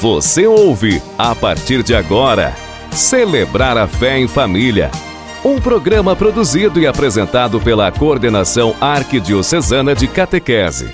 Você ouve, a partir de agora, Celebrar a Fé em Família. Um programa produzido e apresentado pela Coordenação Arquidiocesana de Catequese.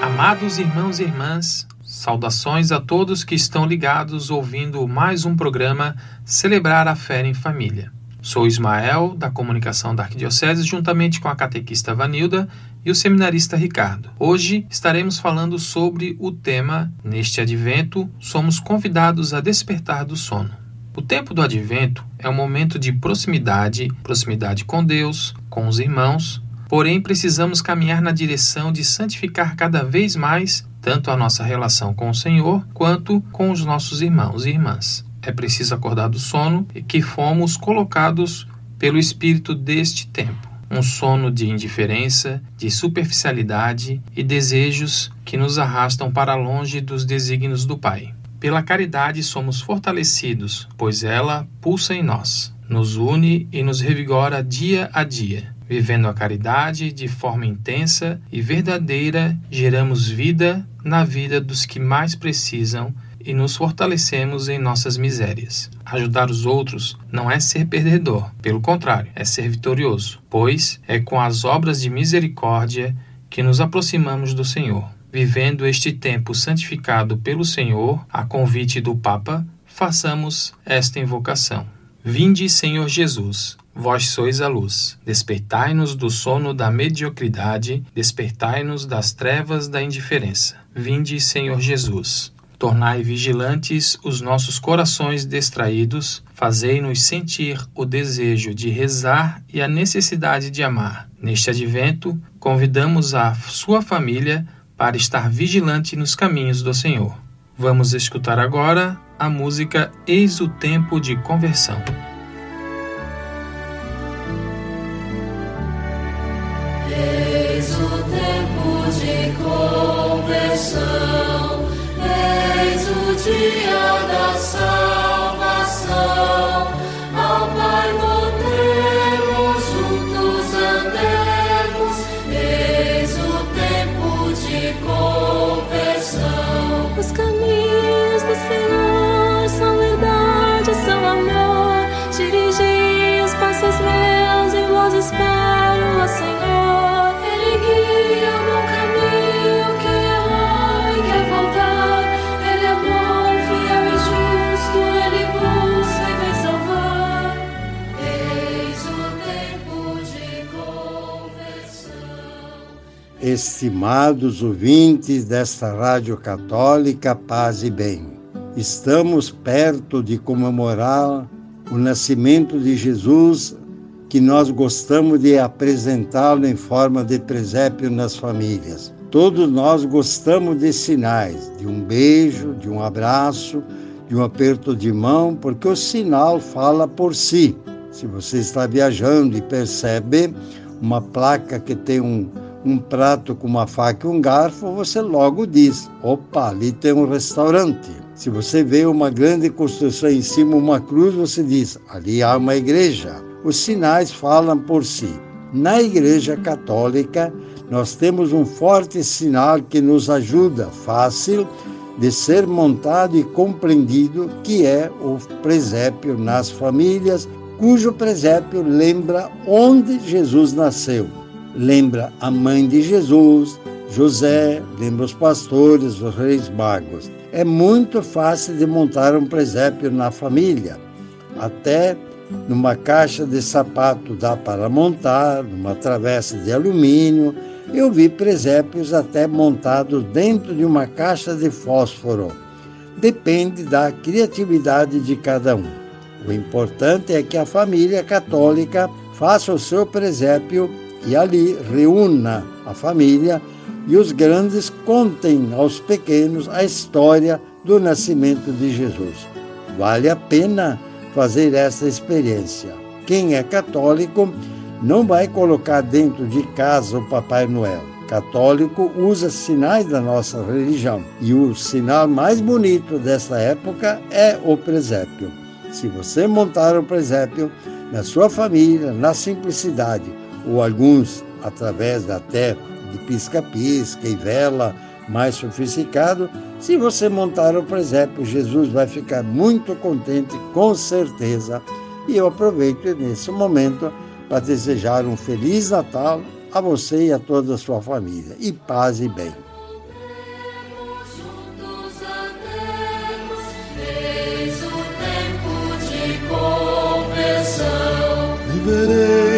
Amados irmãos e irmãs, saudações a todos que estão ligados ouvindo mais um programa Celebrar a Fé em Família. Sou Ismael, da comunicação da Arquidiocese, juntamente com a catequista Vanilda e o seminarista Ricardo. Hoje estaremos falando sobre o tema Neste advento, somos convidados a despertar do sono. O tempo do advento é um momento de proximidade, proximidade com Deus, com os irmãos, porém precisamos caminhar na direção de santificar cada vez mais tanto a nossa relação com o Senhor quanto com os nossos irmãos e irmãs. É preciso acordar do sono que fomos colocados pelo Espírito deste tempo um sono de indiferença, de superficialidade e desejos que nos arrastam para longe dos desígnios do Pai. Pela caridade somos fortalecidos, pois ela pulsa em nós, nos une e nos revigora dia a dia. Vivendo a caridade de forma intensa e verdadeira, geramos vida na vida dos que mais precisam e nos fortalecemos em nossas misérias. Ajudar os outros não é ser perdedor, pelo contrário, é ser vitorioso, pois é com as obras de misericórdia que nos aproximamos do Senhor. Vivendo este tempo santificado pelo Senhor, a convite do Papa, façamos esta invocação. Vinde, Senhor Jesus, vós sois a luz. Despertai-nos do sono da mediocridade, despertai-nos das trevas da indiferença. Vinde, Senhor Jesus. Tornai vigilantes os nossos corações distraídos, fazei-nos sentir o desejo de rezar e a necessidade de amar. Neste advento, convidamos a sua família para estar vigilante nos caminhos do Senhor. Vamos escutar agora a música Eis o Tempo de Conversão. Lucia da Santa. Estimados ouvintes desta Rádio Católica Paz e Bem, estamos perto de comemorar o nascimento de Jesus, que nós gostamos de apresentá-lo em forma de presépio nas famílias. Todos nós gostamos de sinais, de um beijo, de um abraço, de um aperto de mão, porque o sinal fala por si. Se você está viajando e percebe uma placa que tem um, um prato com uma faca e um garfo, você logo diz: opa, ali tem um restaurante. Se você vê uma grande construção em cima, uma cruz, você diz: ali há uma igreja. Os sinais falam por si. Na Igreja Católica, nós temos um forte sinal que nos ajuda, fácil de ser montado e compreendido, que é o presépio nas famílias, cujo presépio lembra onde Jesus nasceu. Lembra a mãe de Jesus, José, lembra os pastores, os reis magos. É muito fácil de montar um presépio na família. Até numa caixa de sapato dá para montar, numa travessa de alumínio. Eu vi presépios até montados dentro de uma caixa de fósforo. Depende da criatividade de cada um. O importante é que a família católica faça o seu presépio e ali reúna a família e os grandes contem aos pequenos a história do nascimento de Jesus. Vale a pena fazer essa experiência. Quem é católico não vai colocar dentro de casa o Papai Noel. Católico usa sinais da nossa religião e o sinal mais bonito dessa época é o presépio. Se você montar o presépio na sua família, na simplicidade, ou alguns através até de pisca-pisca e vela mais sofisticado, se você montar o presépio, Jesus vai ficar muito contente, com certeza. E eu aproveito nesse momento para desejar um feliz Natal a você e a toda a sua família. E paz e bem. Viverei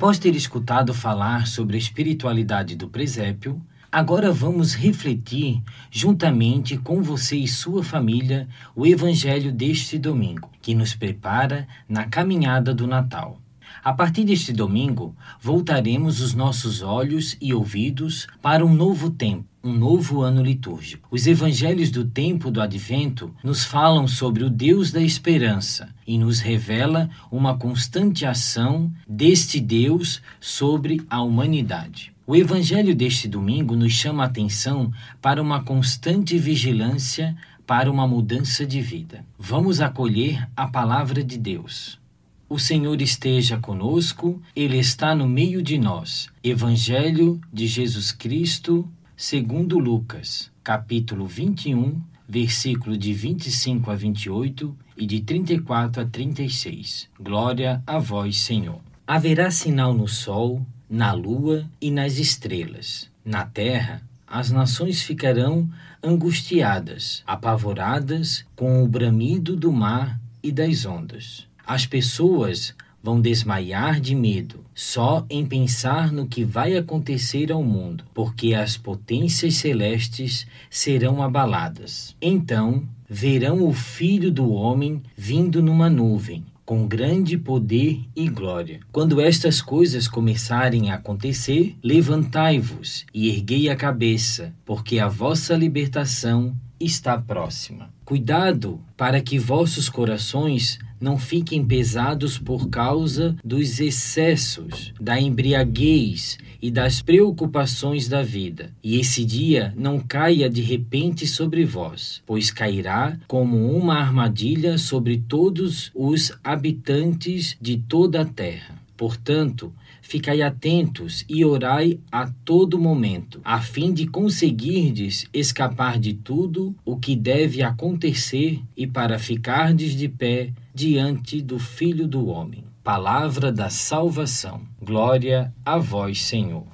Após ter escutado falar sobre a espiritualidade do presépio, agora vamos refletir, juntamente com você e sua família, o Evangelho deste domingo, que nos prepara na caminhada do Natal. A partir deste domingo, voltaremos os nossos olhos e ouvidos para um novo tempo, um novo ano litúrgico. Os evangelhos do tempo do advento nos falam sobre o Deus da esperança e nos revela uma constante ação deste Deus sobre a humanidade. O evangelho deste domingo nos chama a atenção para uma constante vigilância para uma mudança de vida. Vamos acolher a palavra de Deus. O Senhor esteja conosco, Ele está no meio de nós. Evangelho de Jesus Cristo, segundo Lucas, capítulo 21, versículo de 25 a 28 e de 34 a 36. Glória a vós, Senhor. Haverá sinal no sol, na lua e nas estrelas. Na terra, as nações ficarão angustiadas, apavoradas com o bramido do mar e das ondas. As pessoas vão desmaiar de medo só em pensar no que vai acontecer ao mundo, porque as potências celestes serão abaladas. Então verão o Filho do Homem vindo numa nuvem, com grande poder e glória. Quando estas coisas começarem a acontecer, levantai-vos e erguei a cabeça, porque a vossa libertação está próxima. Cuidado para que vossos corações não fiquem pesados por causa dos excessos, da embriaguez e das preocupações da vida. E esse dia não caia de repente sobre vós, pois cairá como uma armadilha sobre todos os habitantes de toda a terra. Portanto, ficai atentos e orai a todo momento, a fim de conseguirdes escapar de tudo o que deve acontecer e para ficardes de pé diante do Filho do Homem. Palavra da salvação. Glória a vós, Senhor.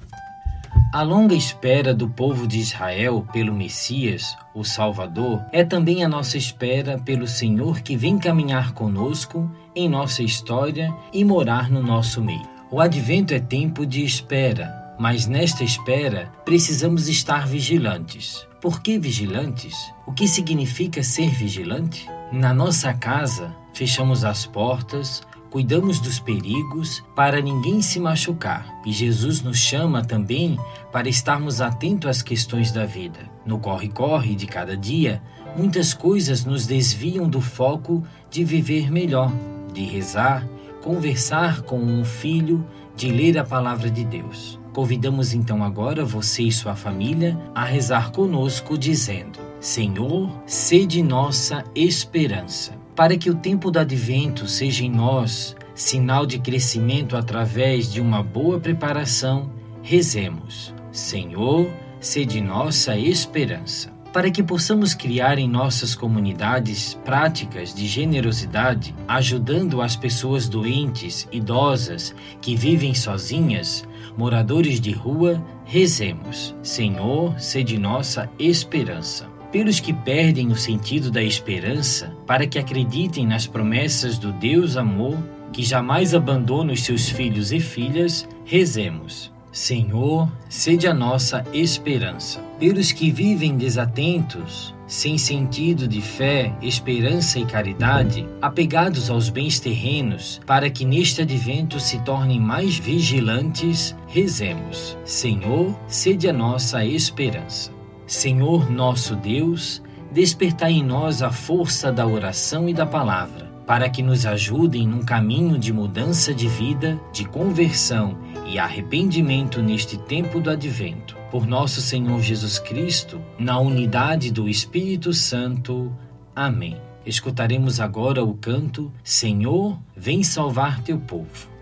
A longa espera do povo de Israel pelo Messias, o Salvador, é também a nossa espera pelo Senhor que vem caminhar conosco em nossa história e morar no nosso meio. O advento é tempo de espera, mas nesta espera precisamos estar vigilantes. Por que vigilantes? O que significa ser vigilante? Na nossa casa, fechamos as portas, cuidamos dos perigos para ninguém se machucar. E Jesus nos chama também para estarmos atentos às questões da vida. No corre-corre de cada dia, muitas coisas nos desviam do foco de viver melhor, de rezar, conversar com um filho, de ler a palavra de Deus. Convidamos então agora você e sua família a rezar conosco, dizendo: Senhor, sede nossa esperança. Para que o tempo do advento seja em nós sinal de crescimento através de uma boa preparação, rezemos: Senhor, sede nossa esperança. Para que possamos criar em nossas comunidades práticas de generosidade, ajudando as pessoas doentes, idosas, que vivem sozinhas, moradores de rua, rezemos: Senhor, sede nossa esperança pelos que perdem o sentido da esperança, para que acreditem nas promessas do Deus amor, que jamais abandona os seus filhos e filhas, rezemos. Senhor, sede a nossa esperança. Pelos que vivem desatentos, sem sentido de fé, esperança e caridade, apegados aos bens terrenos, para que neste advento se tornem mais vigilantes, rezemos. Senhor, sede a nossa esperança. Senhor nosso Deus, despertai em nós a força da oração e da palavra, para que nos ajudem num caminho de mudança de vida, de conversão e arrependimento neste tempo do advento. Por nosso Senhor Jesus Cristo, na unidade do Espírito Santo. Amém. Escutaremos agora o canto Senhor, vem salvar teu povo.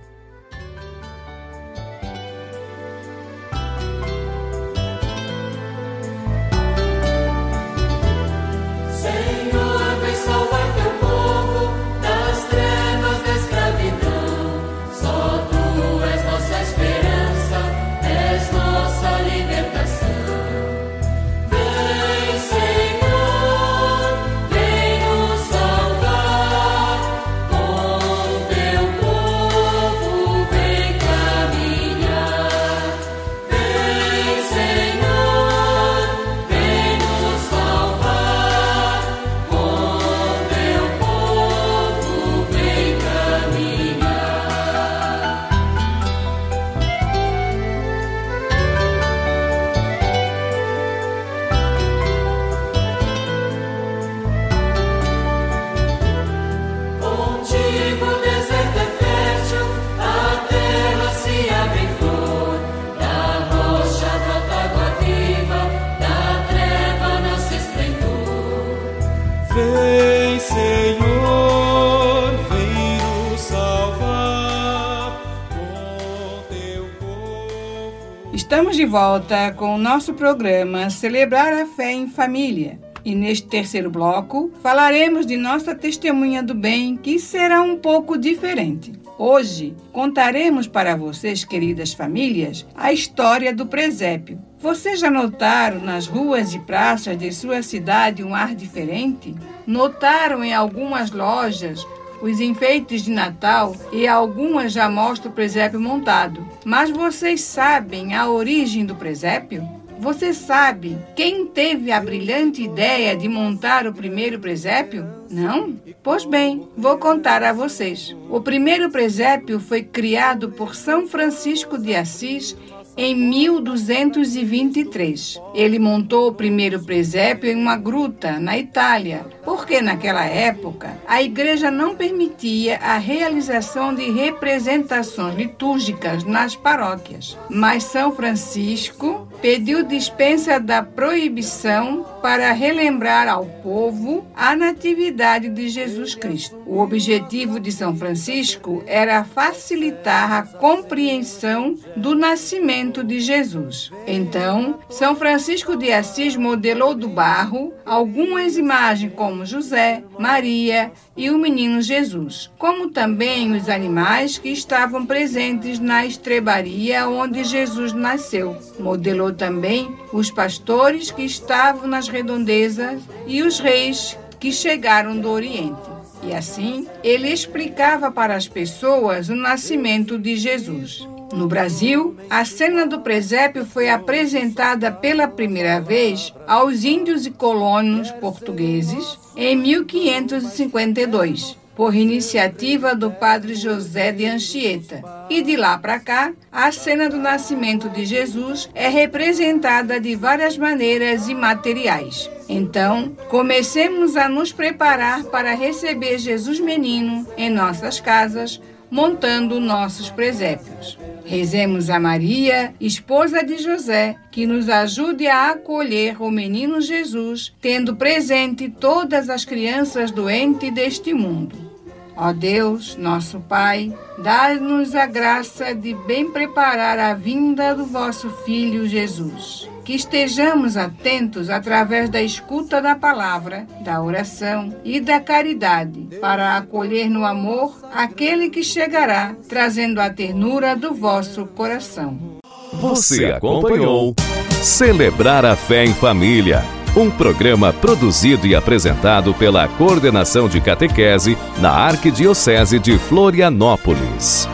Estamos de volta com o nosso programa Celebrar a Fé em Família. E neste terceiro bloco falaremos de nossa testemunha do bem, que será um pouco diferente. Hoje contaremos para vocês, queridas famílias, a história do presépio. Vocês já notaram nas ruas e praças de sua cidade um ar diferente? Notaram em algumas lojas os enfeites de Natal e algumas já mostram o presépio montado. Mas vocês sabem a origem do presépio? Você sabe quem teve a brilhante ideia de montar o primeiro presépio? Não? Pois bem, vou contar a vocês. O primeiro presépio foi criado por São Francisco de Assis em 1223. Ele montou o primeiro presépio em uma gruta, na Itália, porque naquela época a igreja não permitia a realização de representações litúrgicas nas paróquias. Mas São Francisco pediu dispensa da proibição para relembrar ao povo a natividade de Jesus Cristo. O objetivo de São Francisco era facilitar a compreensão do nascimento de Jesus. Então, São Francisco de Assis modelou do barro algumas imagens como José, Maria e o menino Jesus, como também os animais que estavam presentes na estrebaria onde Jesus nasceu. Modelou também os pastores que estavam nas redondezas e os reis que chegaram do Oriente. E assim, ele explicava para as pessoas o nascimento de Jesus. No Brasil, a cena do presépio foi apresentada pela primeira vez aos índios e colonos portugueses em 1552, por iniciativa do padre José de Anchieta. E de lá para cá, a cena do nascimento de Jesus é representada de várias maneiras e materiais. Então, comecemos a nos preparar para receber Jesus menino em nossas casas, montando nossos presépios. Rezemos a Maria, esposa de José, que nos ajude a acolher o menino Jesus, tendo presente todas as crianças doentes deste mundo. Ó Deus, nosso Pai, dá-nos a graça de bem preparar a vinda do vosso Filho Jesus. Que estejamos atentos através da escuta da palavra, da oração e da caridade, para acolher no amor aquele que chegará, trazendo a ternura do vosso coração. Você acompanhou Celebrar a Fé em Família, um programa produzido e apresentado pela Coordenação de Catequese na Arquidiocese de Florianópolis.